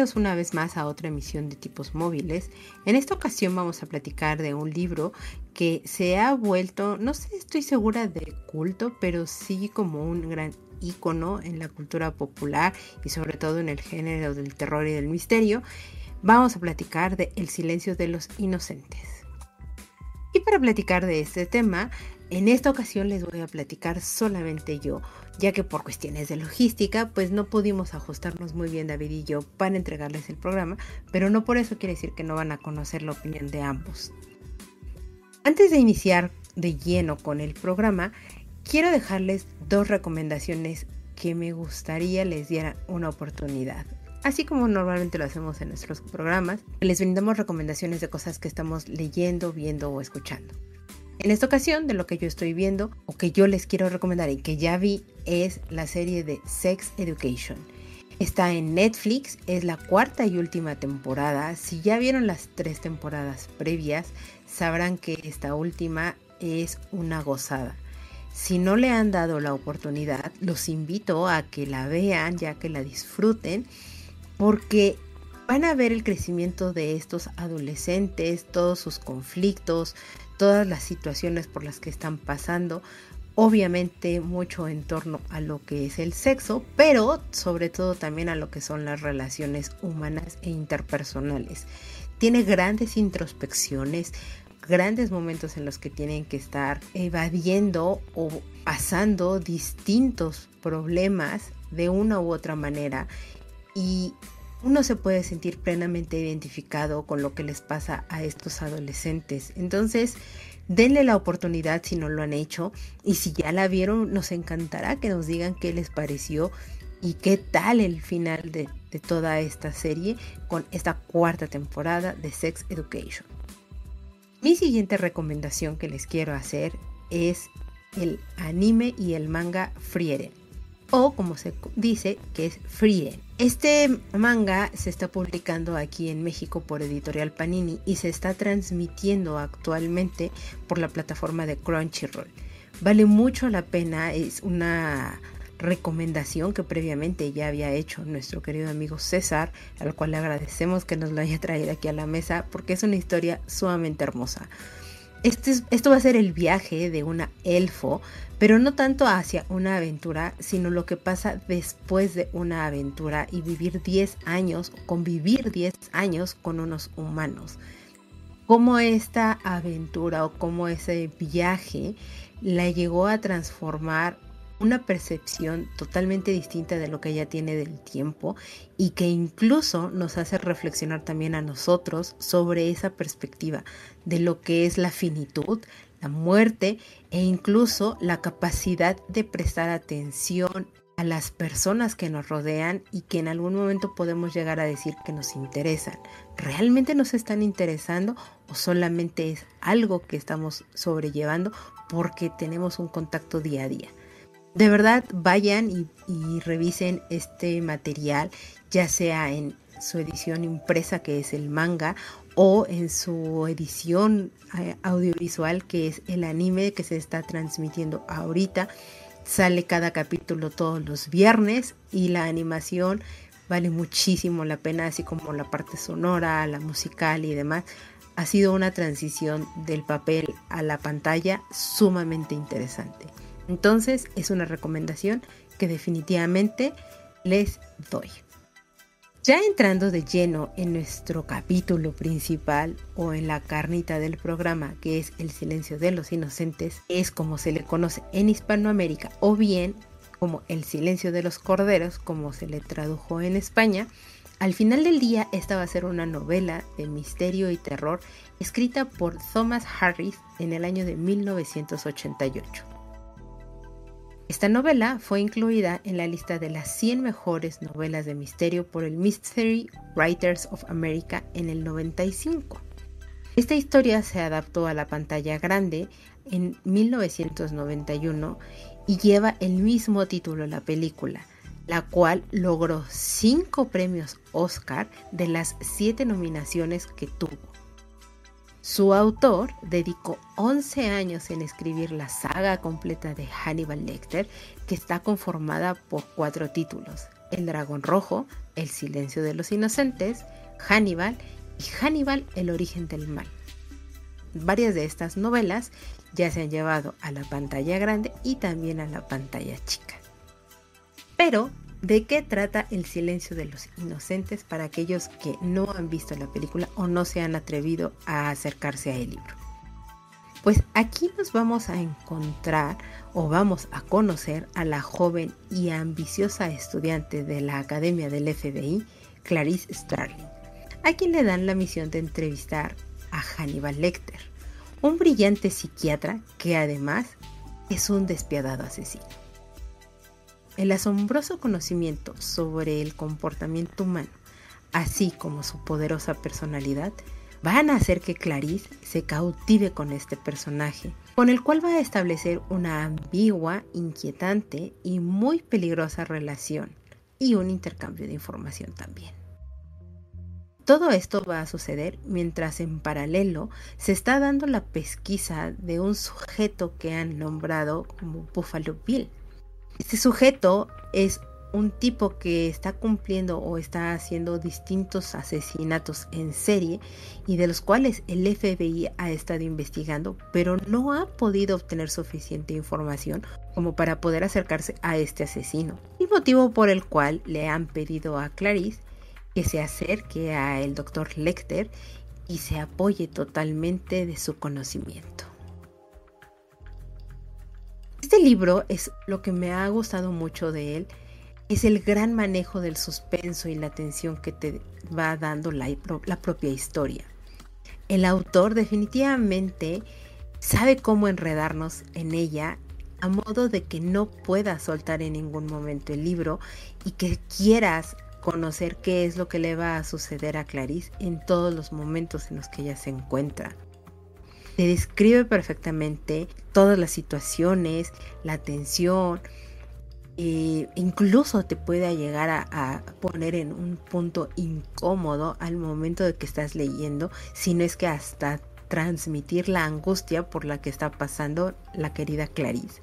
Bienvenidos una vez más a otra emisión de tipos móviles. En esta ocasión vamos a platicar de un libro que se ha vuelto, no sé, estoy segura de culto, pero sí como un gran ícono en la cultura popular y sobre todo en el género del terror y del misterio. Vamos a platicar de El silencio de los inocentes. Para platicar de este tema, en esta ocasión les voy a platicar solamente yo, ya que por cuestiones de logística, pues no pudimos ajustarnos muy bien David y yo para entregarles el programa, pero no por eso quiere decir que no van a conocer la opinión de ambos. Antes de iniciar de lleno con el programa, quiero dejarles dos recomendaciones que me gustaría les dieran una oportunidad. Así como normalmente lo hacemos en nuestros programas, les brindamos recomendaciones de cosas que estamos leyendo, viendo o escuchando. En esta ocasión, de lo que yo estoy viendo o que yo les quiero recomendar y que ya vi es la serie de Sex Education. Está en Netflix, es la cuarta y última temporada. Si ya vieron las tres temporadas previas, sabrán que esta última es una gozada. Si no le han dado la oportunidad, los invito a que la vean, ya que la disfruten, porque van a ver el crecimiento de estos adolescentes, todos sus conflictos, todas las situaciones por las que están pasando, obviamente mucho en torno a lo que es el sexo, pero sobre todo también a lo que son las relaciones humanas e interpersonales. Tiene grandes introspecciones, grandes momentos en los que tienen que estar evadiendo o pasando distintos problemas de una u otra manera y uno se puede sentir plenamente identificado con lo que les pasa a estos adolescentes. Entonces, denle la oportunidad si no lo han hecho y si ya la vieron, nos encantará que nos digan qué les pareció y qué tal el final de, toda esta serie con esta cuarta temporada de Sex Education. Mi siguiente recomendación que les quiero hacer es el anime y el manga Frieren o como se dice que es Frieren. Este manga se está publicando aquí en México por Editorial Panini y se está transmitiendo actualmente por la plataforma de Crunchyroll. Vale mucho la pena, es una recomendación que previamente ya había hecho nuestro querido amigo César, al cual le agradecemos que nos lo haya traído aquí a la mesa porque es una historia sumamente hermosa. Este esto va a ser el viaje de una elfo pero no tanto hacia una aventura, sino lo que pasa después de una aventura y vivir 10 años, convivir 10 años con unos humanos. Cómo esta aventura o cómo ese viaje la llegó a transformar una percepción totalmente distinta de lo que ella tiene del tiempo y que incluso nos hace reflexionar también a nosotros sobre esa perspectiva de lo que es la finitud, la muerte e incluso la capacidad de prestar atención a las personas que nos rodean y que en algún momento podemos llegar a decir que nos interesan. ¿Realmente nos están interesando o solamente es algo que estamos sobrellevando porque tenemos un contacto día a día? De verdad, vayan y, revisen este material, ya sea en su edición impresa que es el manga o en su edición eh, audiovisual que es el anime que se está transmitiendo ahorita. Sale cada capítulo todos los viernes y la animación vale muchísimo la pena, así como la parte sonora, la musical y demás. Ha sido una transición del papel a la pantalla sumamente interesante. Entonces es una recomendación que definitivamente les doy. Ya entrando de lleno en nuestro capítulo principal o en la carnita del programa, que es El silencio de los inocentes, es como se le conoce en Hispanoamérica o bien como El silencio de los corderos, como se le tradujo en España, al final del día esta va a ser una novela de misterio y terror escrita por Thomas Harris en el año de 1988. Esta novela fue incluida en la lista de las 100 mejores novelas de misterio por el Mystery Writers of America en el 95. Esta historia se adaptó a la pantalla grande en 1991 y lleva el mismo título la película, la cual logró 5 premios Oscar de las 7 nominaciones que tuvo. Su autor dedicó 11 años en escribir la saga completa de Hannibal Lecter, que está conformada por cuatro títulos: El dragón rojo, El silencio de los inocentes, Hannibal y Hannibal, el origen del mal. Varias de estas novelas ya se han llevado a la pantalla grande y también a la pantalla chica. Pero, ¿de qué trata El silencio de los inocentes para aquellos que no han visto la película o no se han atrevido a acercarse a el libro? Pues aquí nos vamos a encontrar o vamos a conocer a la joven y ambiciosa estudiante de la Academia del FBI, Clarice Starling, a quien le dan la misión de entrevistar a Hannibal Lecter, un brillante psiquiatra que además es un despiadado asesino. El asombroso conocimiento sobre el comportamiento humano, así como su poderosa personalidad, van a hacer que Clarice se cautive con este personaje, con el cual va a establecer una ambigua, inquietante y muy peligrosa relación y un intercambio de información también. Todo esto va a suceder mientras en paralelo se está dando la pesquisa de un sujeto que han nombrado como Buffalo Bill. Este sujeto es un tipo que está cumpliendo o está haciendo distintos asesinatos en serie y de los cuales el FBI ha estado investigando, pero no ha podido obtener suficiente información como para poder acercarse a este asesino. El motivo por el cual le han pedido a Clarice que se acerque a el doctor Lecter y se apoye totalmente de su conocimiento. Este libro es lo que me ha gustado mucho de él, es el gran manejo del suspenso y la tensión que te va dando la, la propia historia. El autor definitivamente sabe cómo enredarnos en ella a modo de que no puedas soltar en ningún momento el libro y que quieras conocer qué es lo que le va a suceder a Clarice en todos los momentos en los que ella se encuentra. Te describe perfectamente todas las situaciones, la tensión, e incluso te puede llegar a, a, poner en un punto incómodo al momento de que estás leyendo, si no es que hasta transmitir la angustia por la que está pasando la querida Clarice.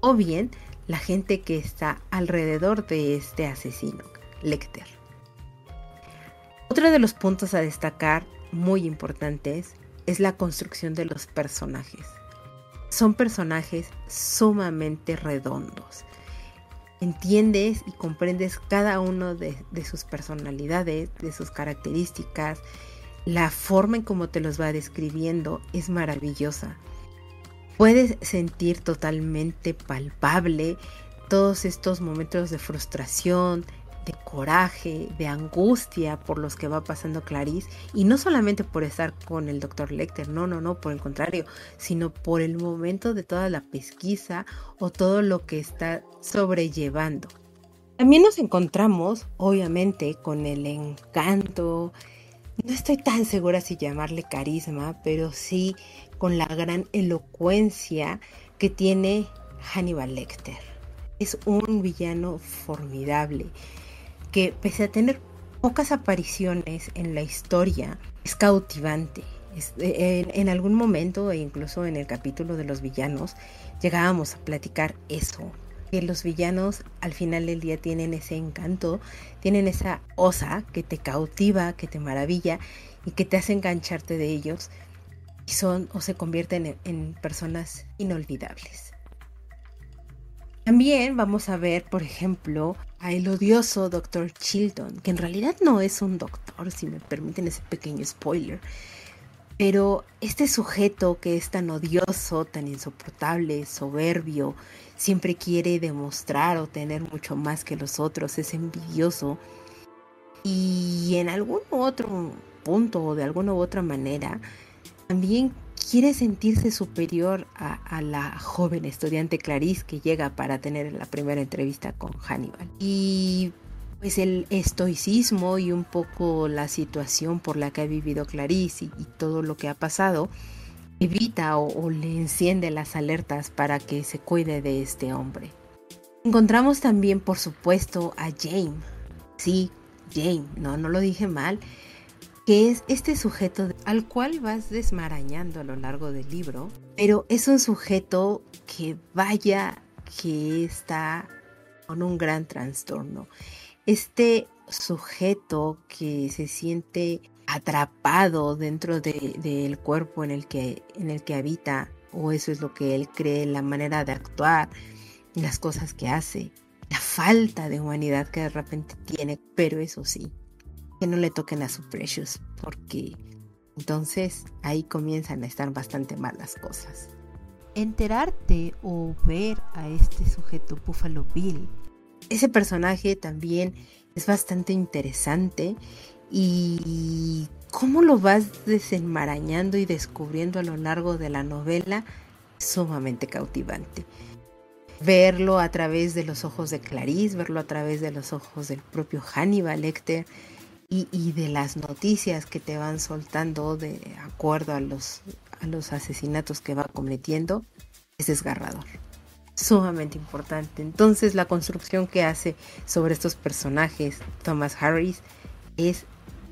O bien la gente que está alrededor de este asesino. Lecter. Otro de los puntos a destacar muy importantes es la construcción de los personajes. Son personajes sumamente redondos. Entiendes y comprendes cada uno de, sus personalidades, de sus características. La forma en cómo te los va describiendo es maravillosa. Puedes sentir totalmente palpable todos estos momentos de frustración, de coraje, de angustia por los que va pasando Clarice, y no solamente por estar con el doctor Lecter, no, no, no, por el contrario, sino por el momento de toda la pesquisa o todo lo que está sobrellevando. También nos encontramos, obviamente, con el encanto, no estoy tan segura si llamarle carisma, pero sí con la gran elocuencia que tiene Hannibal Lecter. Es un villano formidable que pese a tener pocas apariciones en la historia, es cautivante. Eh, en, algún momento, e incluso en el capítulo de los villanos, llegábamos a platicar eso, que los villanos al final del día tienen ese encanto, tienen esa osa que te cautiva, que te maravilla y que te hace engancharte de ellos y son o se convierten en personas inolvidables. También vamos a ver, por ejemplo, a el odioso Dr. Chilton, que en realidad no es un doctor, si me permiten ese pequeño spoiler. Pero este sujeto que es tan odioso, tan insoportable, soberbio, siempre quiere demostrar o tener mucho más que los otros, es envidioso. Y en algún otro punto o de alguna u otra manera, también quiere sentirse superior a, la joven estudiante Clarice que llega para tener la primera entrevista con Hannibal. Y pues el estoicismo y un poco la situación por la que ha vivido Clarice y, todo lo que ha pasado evita o, le enciende las alertas para que se cuide de este hombre. Encontramos también, por supuesto, a James. Sí, James, no, no lo dije mal que es este sujeto al cual vas desmarañando a lo largo del libro, pero es un sujeto que vaya que está con un gran trastorno. Este sujeto que se siente atrapado dentro del cuerpo en el, que, en el que habita, o eso es lo que él cree, la manera de actuar, las cosas que hace, la falta de humanidad que de repente tiene, pero eso sí, que no le toquen a su Precious, porque entonces ahí comienzan a estar bastante mal las cosas. Enterarte o ver a este sujeto Buffalo Bill, ese personaje también es bastante interesante y cómo lo vas desenmarañando y descubriendo a lo largo de la novela sumamente cautivante. Verlo a través de los ojos de Clarice, verlo a través de los ojos del propio Hannibal Lecter, y, de las noticias que te van soltando de acuerdo a los, a los asesinatos que va cometiendo es desgarrador. Sumamente importante. Entonces la construcción que hace sobre estos personajes Thomas Harris es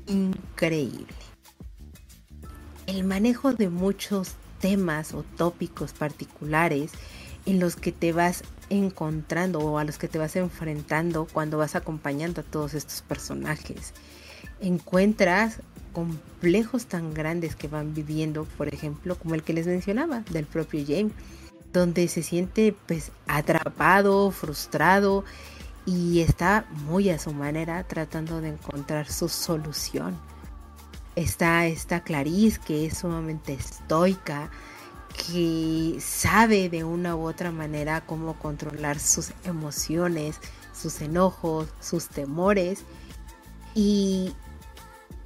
increíble. El manejo de muchos temas o tópicos particulares en los que te vas encontrando o a los que te vas enfrentando cuando vas acompañando a todos estos personajes encuentras complejos tan grandes que van viviendo, por ejemplo, como el que les mencionaba, del propio James, donde se siente pues atrapado, frustrado y está muy a su manera tratando de encontrar su solución. Está esta Clarice que es sumamente estoica, que sabe de una u otra manera cómo controlar sus emociones, sus enojos, sus temores y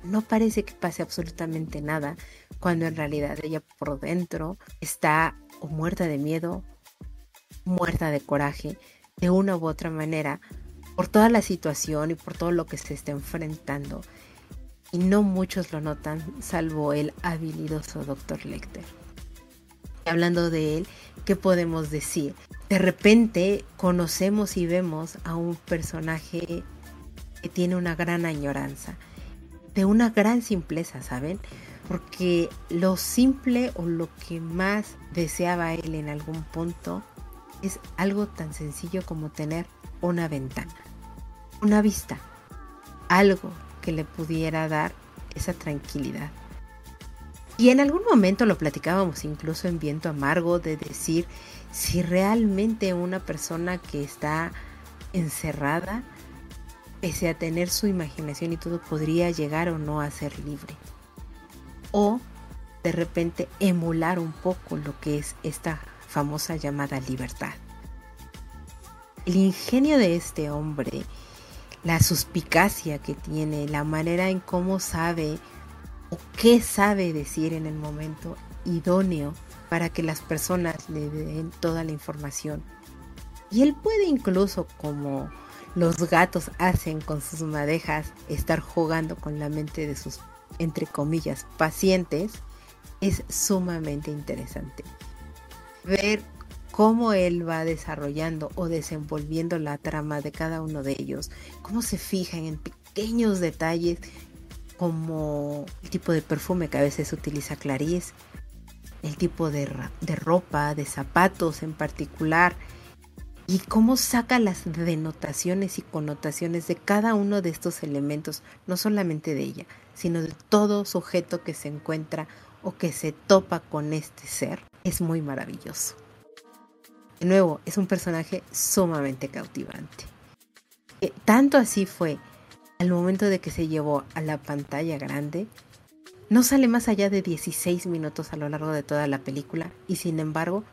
no parece que pase absolutamente nada, cuando en realidad ella por dentro está o muerta de miedo, muerta de coraje, de una u otra manera, por toda la situación y por todo lo que se está enfrentando. Y no muchos lo notan, salvo el habilidoso Dr. Lecter. Y hablando de él, ¿qué podemos decir? De repente conocemos y vemos a un personaje que tiene una gran añoranza de una gran simpleza, ¿saben? Porque lo simple o lo que más deseaba él en algún punto es algo tan sencillo como tener una ventana, una vista, algo que le pudiera dar esa tranquilidad. Y en algún momento lo platicábamos incluso en viento amargo de decir si realmente una persona que está encerrada pese a tener su imaginación y todo, podría llegar o no a ser libre. O de repente emular un poco lo que es esta famosa llamada libertad. El ingenio de este hombre, la suspicacia que tiene, la manera en cómo sabe o qué sabe decir en el momento idóneo para que las personas le den toda la información. Y él puede incluso como los gatos hacen con sus madejas estar jugando con la mente de sus, entre comillas, pacientes, es sumamente interesante. Ver cómo él va desarrollando o desenvolviendo la trama de cada uno de ellos, cómo se fijan en pequeños detalles como el tipo de perfume que a veces utiliza Clarice, el tipo de, de ropa, de zapatos en particular, y cómo saca las denotaciones y connotaciones de cada uno de estos elementos, no solamente de ella, sino de todo sujeto que se encuentra o que se topa con este ser, es muy maravilloso. De nuevo, es un personaje sumamente cautivante. Eh, tanto así fue al momento de que se llevó a la pantalla grande, no sale más allá de 16 minutos a lo largo de toda la película y sin embargo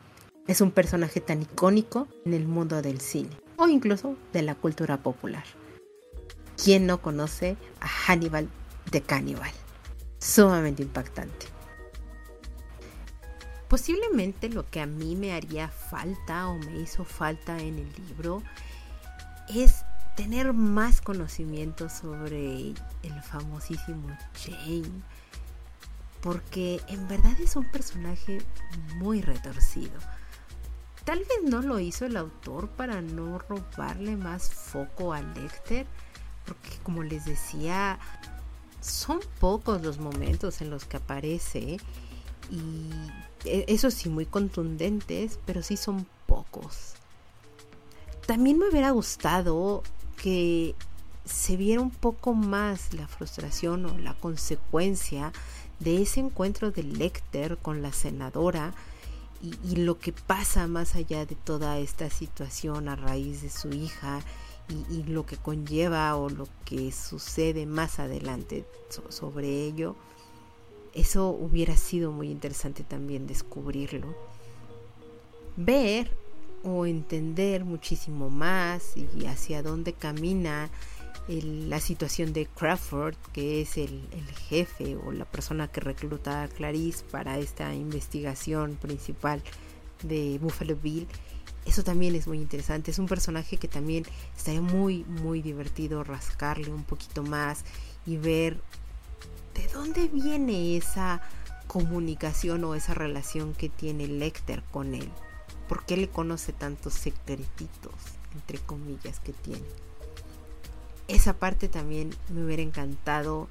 es un personaje tan icónico en el mundo del cine o incluso de la cultura popular. ¿Quién no conoce a Hannibal de Cannibal? Sumamente impactante. Posiblemente lo que a mí me haría falta o me hizo falta en el libro es tener más conocimiento sobre el famosísimo Jane. Porque en verdad es un personaje muy retorcido. Tal vez no lo hizo el autor para no robarle más foco a Lecter. Porque como les decía, son pocos los momentos en los que aparece. Y e, eso sí, muy contundentes, pero sí son pocos. También me hubiera gustado que se viera un poco más la frustración o la consecuencia de ese encuentro de Lecter con la senadora y, lo que pasa más allá de toda esta situación a raíz de su hija y, lo que conlleva o lo que sucede más adelante sobre ello. Eso hubiera sido muy interesante también descubrirlo. Ver o entender muchísimo más y hacia dónde camina la situación de Crawford, que es el, jefe o la persona que recluta a Clarice para esta investigación principal de Buffalo Bill. Eso también es muy interesante. Es un personaje que también estaría muy, muy divertido rascarle un poquito más y ver de dónde viene esa comunicación o esa relación que tiene Lecter con él. ¿Por qué le conoce tantos secretitos, entre comillas, que tiene? Esa parte también me hubiera encantado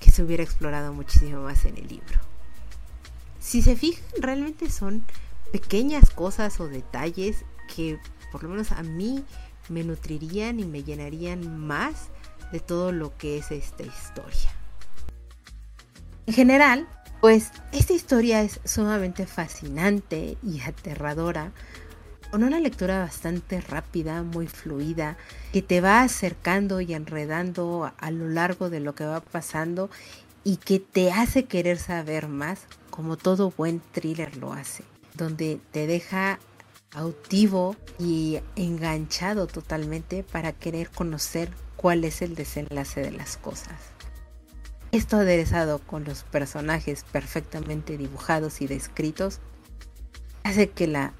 que se hubiera explorado muchísimo más en el libro. Si se fijan, realmente son pequeñas cosas o detalles que por lo menos a mí me nutrirían y me llenarían más de todo lo que es esta historia. En general, pues esta historia es sumamente fascinante y aterradora, una lectura bastante rápida, muy fluida, que te va acercando y enredando a lo largo de lo que va pasando y que te hace querer saber más, como todo buen thriller lo hace, donde te deja cautivo y enganchado totalmente para querer conocer cuál es el desenlace de las cosas. Esto aderezado con los personajes perfectamente dibujados y descritos hace que la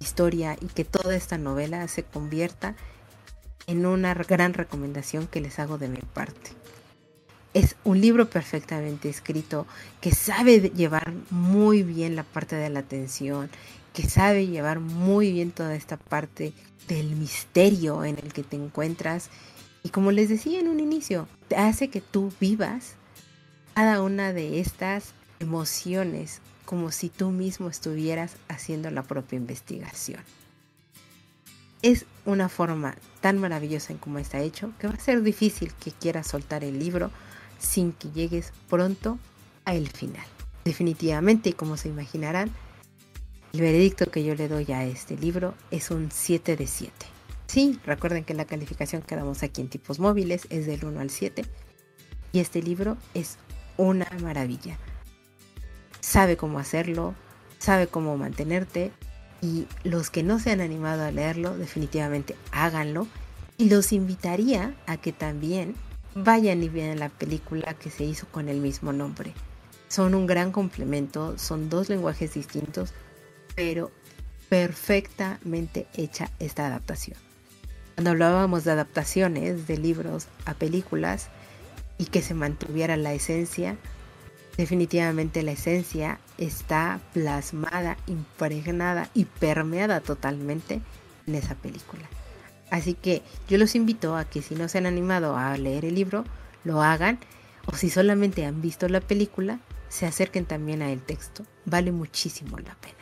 historia y que toda esta novela se convierta en una gran recomendación que les hago de mi parte. Es un libro perfectamente escrito que sabe llevar muy bien la parte de la atención, que sabe llevar muy bien toda esta parte del misterio en el que te encuentras y como les decía en un inicio, te hace que tú vivas cada una de estas emociones como si tú mismo estuvieras haciendo la propia investigación. Es una forma tan maravillosa en cómo está hecho que va a ser difícil que quieras soltar el libro sin que llegues pronto al final. Definitivamente, como se imaginarán, el veredicto que yo le doy a este libro es un 7 de 7. Sí, recuerden que la calificación que damos aquí en tipos móviles es del 1 al 7 y este libro es una maravilla. Sabe cómo hacerlo, sabe cómo mantenerte y los que no se han animado a leerlo definitivamente háganlo y los invitaría a que también vayan y vean la película que se hizo con el mismo nombre. Son un gran complemento, son dos lenguajes distintos, pero perfectamente hecha esta adaptación. Cuando hablábamos de adaptaciones de libros a películas, y que se mantuviera la esencia, definitivamente la esencia está plasmada, impregnada y permeada totalmente en esa película. Así que yo los invito a que si no se han animado a leer el libro, lo hagan o si solamente han visto la película, se acerquen también a el texto. Vale muchísimo la pena.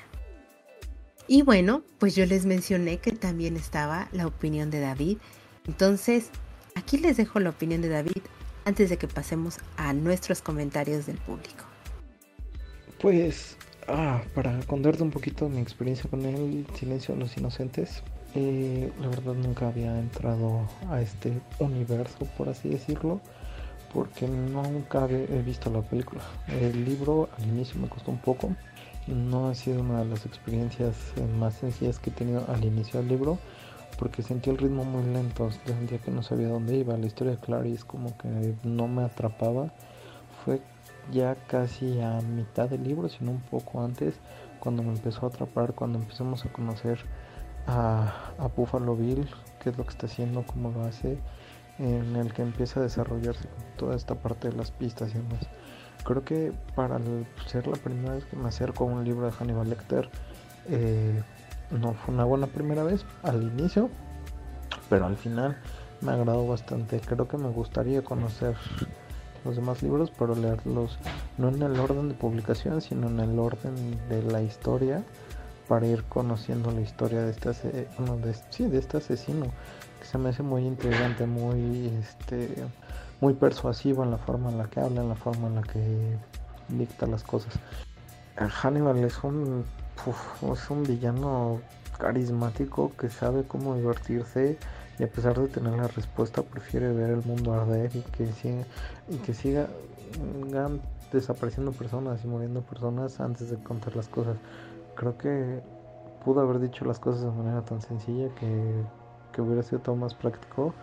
Y bueno, pues yo les mencioné que también estaba la opinión de David. Entonces, aquí les dejo la opinión de David antes de que pasemos a nuestros comentarios del público. Pues, ah, para contarte un poquito mi experiencia con el Silencio de los Inocentes, eh, la verdad nunca había entrado a este universo, por así decirlo, porque nunca he visto la película. El libro al inicio me costó un poco, no ha sido una de las experiencias más sencillas que he tenido al inicio del libro porque sentí el ritmo muy lento, sentía que no sabía dónde iba, la historia de Clarice como que no me atrapaba, fue ya casi a mitad del libro, sino un poco antes, cuando me empezó a atrapar, cuando empezamos a conocer a, a Buffalo Bill, qué es lo que está haciendo, cómo lo hace, en el que empieza a desarrollarse toda esta parte de las pistas y demás. Creo que para ser la primera vez que me acerco a un libro de Hannibal Lecter, eh, no fue una buena primera vez al inicio, pero al final me agradó bastante. Creo que me gustaría conocer los demás libros, pero leerlos no en el orden de publicación, sino en el orden de la historia para ir conociendo la historia de este, de, sí, de este asesino que se me hace muy intrigante, muy este muy persuasivo en la forma en la que habla, en la forma en la que dicta las cosas. Hannibal es un es un villano carismático que sabe cómo divertirse y a pesar de tener la respuesta prefiere ver el mundo arder y que siga y que siga desapareciendo personas y muriendo personas antes de contar las cosas. Creo que pudo haber dicho las cosas de manera tan sencilla que, que hubiera sido todo más práctico,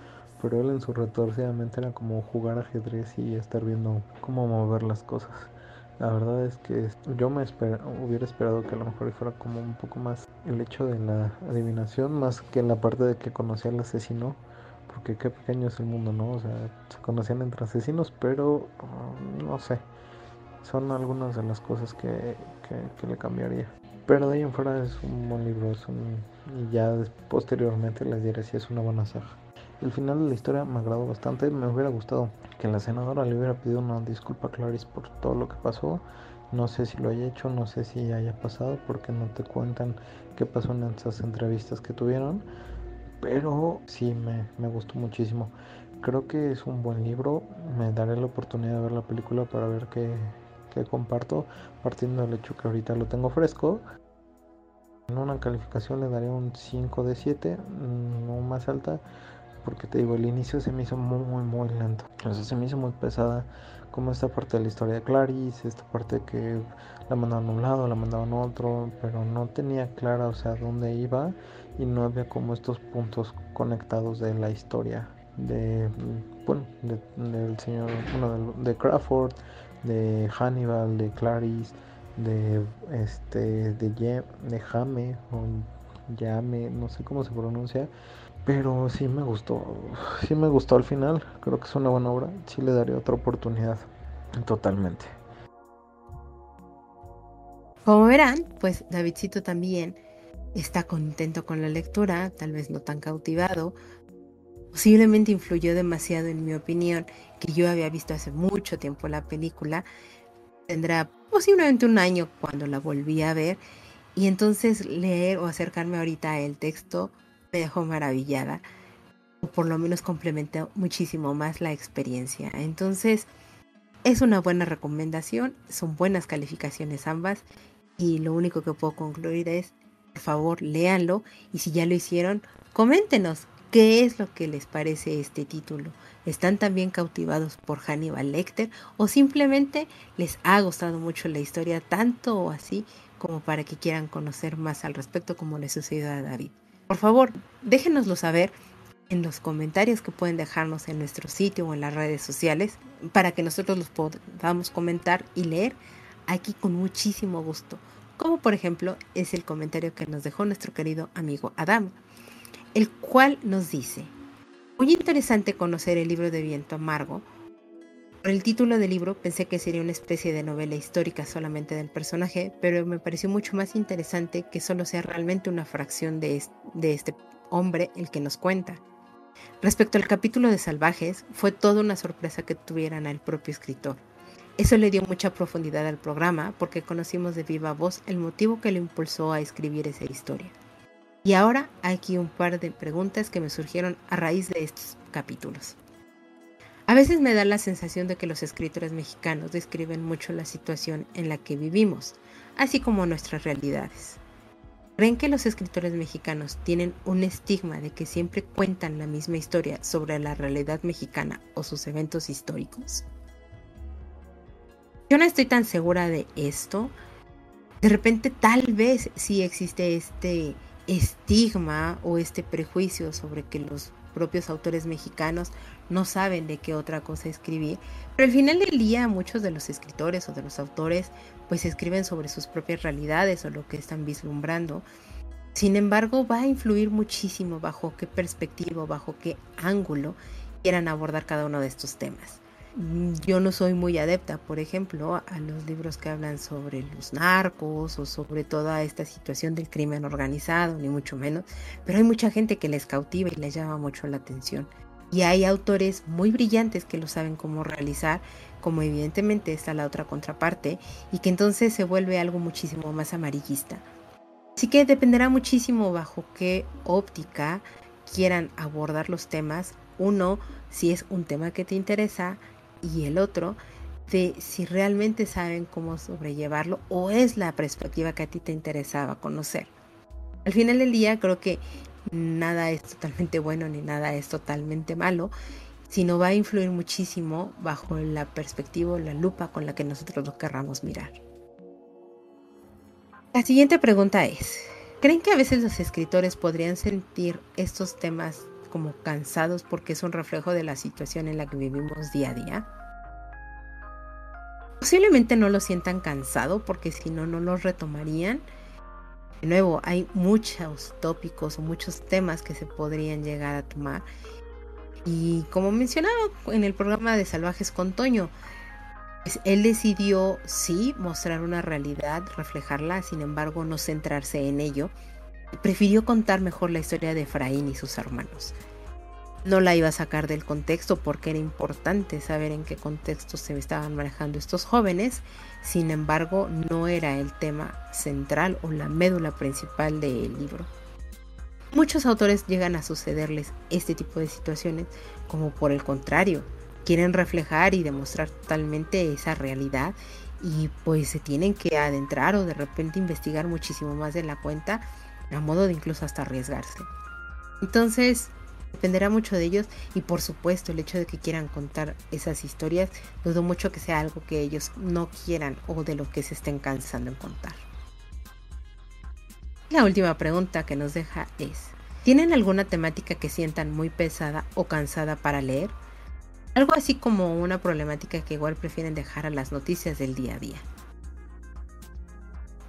pero él en su retorcidamente era como jugar ajedrez y estar viendo cómo mover las cosas. La verdad es que yo me hubiera esperado que a lo mejor fuera como un poco más el hecho de la adivinación, más que la parte de que conocía al asesino, porque qué pequeño es el mundo, ¿no? O sea, se conocían entre asesinos, pero um, no sé, son algunas de las cosas que, que, le cambiaría. Pero de ahí en fuera es un buen libro, es un, y ya posteriormente les diré si es una buena saga. El final de la historia me agradó bastante. Me hubiera gustado que la senadora le hubiera pedido una disculpa a Clarice por todo lo que pasó. No sé si lo haya hecho, no sé si haya pasado, porque no te cuentan qué pasó en esas entrevistas que tuvieron. Pero sí, me, me gustó muchísimo. Creo que es un buen libro. Me daré la oportunidad de ver la película para ver qué, qué comparto, partiendo del hecho que ahorita lo tengo fresco. En una calificación le daré un 5 de 7, mm, no más alta porque te digo, el inicio se me hizo muy, muy, muy lento. O sea, se me hizo muy pesada, como esta parte de la historia de Clarice, esta parte que la mandaban a un lado, la mandaban a otro, pero no tenía clara, o sea, dónde iba y no había como estos puntos conectados de la historia de, bueno, del señor, bueno, de, Crawford, de Hannibal, de Clarice, de este, de, de Jame, o Yame, no sé cómo se pronuncia, pero sí me gustó, sí me gustó al final, creo que es una buena obra, sí le daría otra oportunidad, totalmente. Como verán, pues Davidcito también está contento con la lectura, tal vez no tan cautivado, posiblemente influyó demasiado en mi opinión, que yo había visto hace mucho tiempo la película, tendrá posiblemente un año cuando la volví a ver, y entonces leer o acercarme ahorita al texto me dejó maravillada, o por lo menos complementó muchísimo más la experiencia. Entonces, es una buena recomendación, son buenas calificaciones ambas, y lo único que puedo concluir es, por favor, léanlo, y si ya lo hicieron, coméntenos qué es lo que les parece este título. ¿Están también cautivados por Hannibal Lecter o simplemente les ha gustado mucho la historia tanto o así como para que quieran conocer más al respecto como le sucedió a David? Por favor, déjenoslo saber en los comentarios que pueden dejarnos en nuestro sitio o en las redes sociales para que nosotros los podamos comentar y leer aquí con muchísimo gusto. Como por ejemplo es el comentario que nos dejó nuestro querido amigo Adam, el cual nos dice, muy interesante conocer el libro de Viento Amargo por el título del libro pensé que sería una especie de novela histórica solamente del personaje, pero me pareció mucho más interesante que solo sea realmente una fracción de, este hombre el que nos cuenta. Respecto al capítulo de Salvajes, fue toda una sorpresa que tuvieran al propio escritor. Eso le dio mucha profundidad al programa porque conocimos de viva voz el motivo que lo impulsó a escribir esa historia. Y ahora aquí un par de preguntas que me surgieron a raíz de estos capítulos. A veces me da la sensación de que los escritores mexicanos describen mucho la situación en la que vivimos, así como nuestras realidades. ¿Creen que los escritores mexicanos tienen un estigma de que siempre cuentan la misma historia sobre la realidad mexicana o sus eventos históricos? Yo no estoy tan segura de esto. De repente tal vez sí existe este estigma o este prejuicio sobre que los propios autores mexicanos no saben de qué otra cosa escribir, pero al final del día muchos de los escritores o de los autores pues escriben sobre sus propias realidades o lo que están vislumbrando. Sin embargo, va a influir muchísimo bajo qué perspectiva, bajo qué ángulo quieran abordar cada uno de estos temas. Mm, yo no soy muy adepta, por ejemplo, a los libros que hablan sobre los narcos o sobre toda esta situación del crimen organizado, ni mucho menos, pero hay mucha gente que les cautiva y les llama mucho la atención. Y hay autores muy brillantes que lo saben cómo realizar, como evidentemente está la otra contraparte, y que entonces se vuelve algo muchísimo más amarillista. Así que dependerá muchísimo bajo qué óptica quieran abordar los temas. Uno, si es un tema que te interesa, y el otro de si realmente saben cómo sobrellevarlo o es la perspectiva que a ti te interesaba conocer. Al final del día creo que nada es totalmente bueno ni nada es totalmente malo, sino va a influir muchísimo bajo la perspectiva o la lupa con la que nosotros lo querramos mirar. La siguiente pregunta es, ¿creen que a veces los escritores podrían sentir estos temas como cansados porque es un reflejo de la situación en la que vivimos día a día? Posiblemente no lo sientan cansado porque si no, no los retomarían. De nuevo, hay muchos tópicos o muchos temas que se podrían llegar a tomar. Y como mencionaba en el programa de Salvajes con Toño, pues él decidió sí mostrar una realidad, reflejarla, sin embargo no centrarse en ello. Prefirió contar mejor la historia de Efraín y sus hermanos no la iba a sacar del contexto porque era importante saber en qué contexto se estaban manejando estos jóvenes. Sin embargo, no era el tema central o la médula principal del libro. Muchos autores llegan a sucederles este tipo de situaciones como por el contrario, quieren reflejar y demostrar totalmente esa realidad y pues se tienen que adentrar o de repente investigar muchísimo más de la cuenta a modo de incluso hasta arriesgarse. Entonces, Dependerá mucho de ellos y por supuesto el hecho de que quieran contar esas historias, dudo mucho que sea algo que ellos no quieran o de lo que se estén cansando en contar. La última pregunta que nos deja es, ¿tienen alguna temática que sientan muy pesada o cansada para leer? Algo así como una problemática que igual prefieren dejar a las noticias del día a día.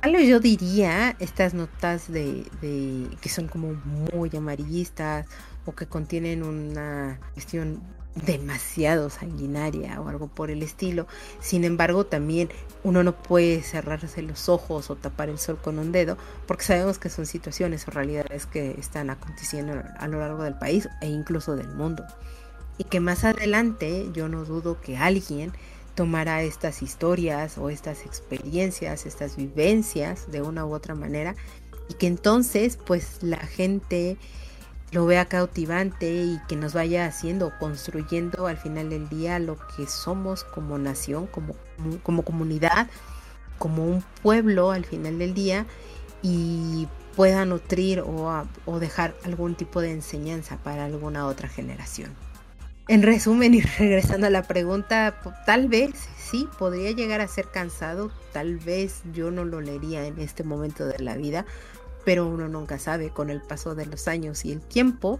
Algo yo diría estas notas de, de, que son como muy amarillistas o que contienen una cuestión demasiado sanguinaria o algo por el estilo. Sin embargo, también uno no puede cerrarse los ojos o tapar el sol con un dedo porque sabemos que son situaciones o realidades que están aconteciendo a lo largo del país e incluso del mundo. Y que más adelante yo no dudo que alguien tomará estas historias o estas experiencias, estas vivencias de una u otra manera y que entonces pues la gente lo vea cautivante y que nos vaya haciendo, construyendo al final del día lo que somos como nación, como, como comunidad, como un pueblo al final del día y pueda nutrir o, o dejar algún tipo de enseñanza para alguna otra generación. En resumen y regresando a la pregunta, tal vez sí, podría llegar a ser cansado, tal vez yo no lo leería en este momento de la vida, pero uno nunca sabe con el paso de los años y el tiempo.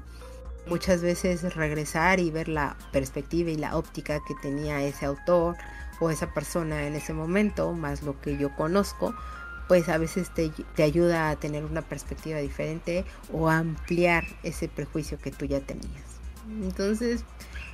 Muchas veces regresar y ver la perspectiva y la óptica que tenía ese autor o esa persona en ese momento, más lo que yo conozco, pues a veces te, te, ayuda a tener una perspectiva diferente o a ampliar ese prejuicio que tú ya tenías. Entonces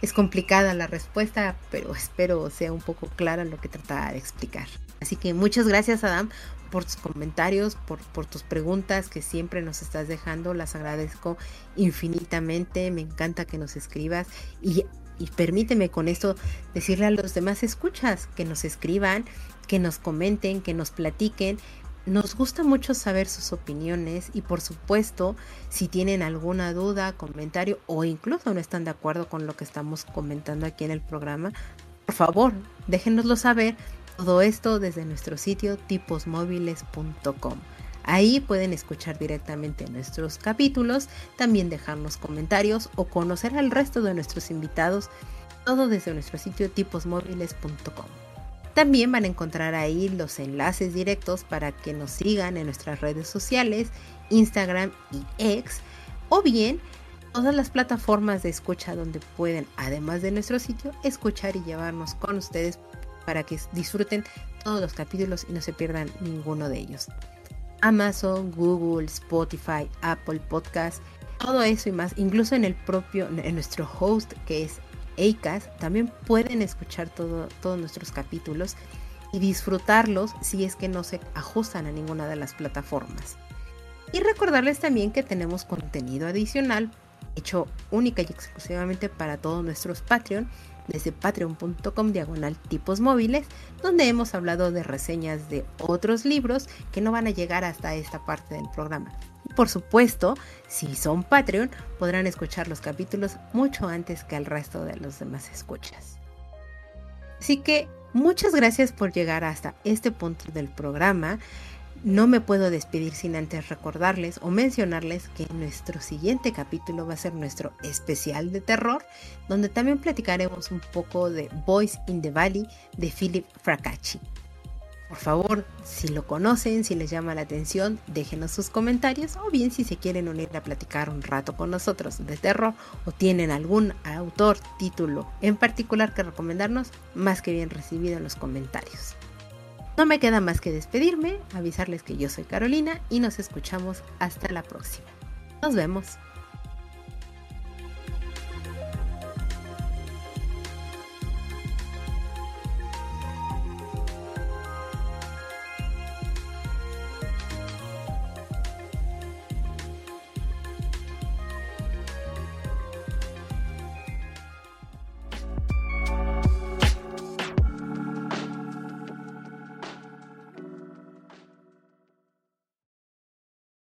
es complicada la respuesta, pero espero sea un poco clara lo que trataba de explicar. Así que muchas gracias Adam por tus comentarios, por, tus preguntas que siempre nos estás dejando. Las agradezco infinitamente. Me encanta que nos escribas y, y permíteme con esto decirle a los demás escuchas que nos escriban, que nos comenten, que nos platiquen. Nos gusta mucho saber sus opiniones y por supuesto si tienen alguna duda, comentario o incluso no están de acuerdo con lo que estamos comentando aquí en el programa, por favor déjenoslo saber todo esto desde nuestro sitio tiposmóviles.com. Ahí pueden escuchar directamente nuestros capítulos, también dejarnos comentarios o conocer al resto de nuestros invitados, todo desde nuestro sitio tiposmóviles.com. También van a encontrar ahí los enlaces directos para que nos sigan en nuestras redes sociales, Instagram y X, o bien todas las plataformas de escucha donde pueden, además de nuestro sitio, escuchar y llevarnos con ustedes para que disfruten todos los capítulos y no se pierdan ninguno de ellos. Amazon, Google, Spotify, Apple Podcast, todo eso y más, incluso en el propio, en nuestro host que es Acast, también pueden escuchar todo, todos nuestros capítulos y disfrutarlos si es que no se ajustan a ninguna de las plataformas. Y recordarles también que tenemos contenido adicional hecho única y exclusivamente para todos nuestros Patreon desde patreon.com diagonal tipos móviles, donde hemos hablado de reseñas de otros libros que no van a llegar hasta esta parte del programa. Por supuesto, si son Patreon, podrán escuchar los capítulos mucho antes que el resto de los demás escuchas. Así que muchas gracias por llegar hasta este punto del programa. No me puedo despedir sin antes recordarles o mencionarles que nuestro siguiente capítulo va a ser nuestro especial de terror, donde también platicaremos un poco de Voice in the Valley de Philip Fracacci. Por favor, si lo conocen, si les llama la atención, déjenos sus comentarios o bien si se quieren unir a platicar un rato con nosotros de terror o tienen algún autor, título en particular que recomendarnos, más que bien recibido en los comentarios. No me queda más que despedirme, avisarles que yo soy Carolina y nos escuchamos hasta la próxima. Nos vemos.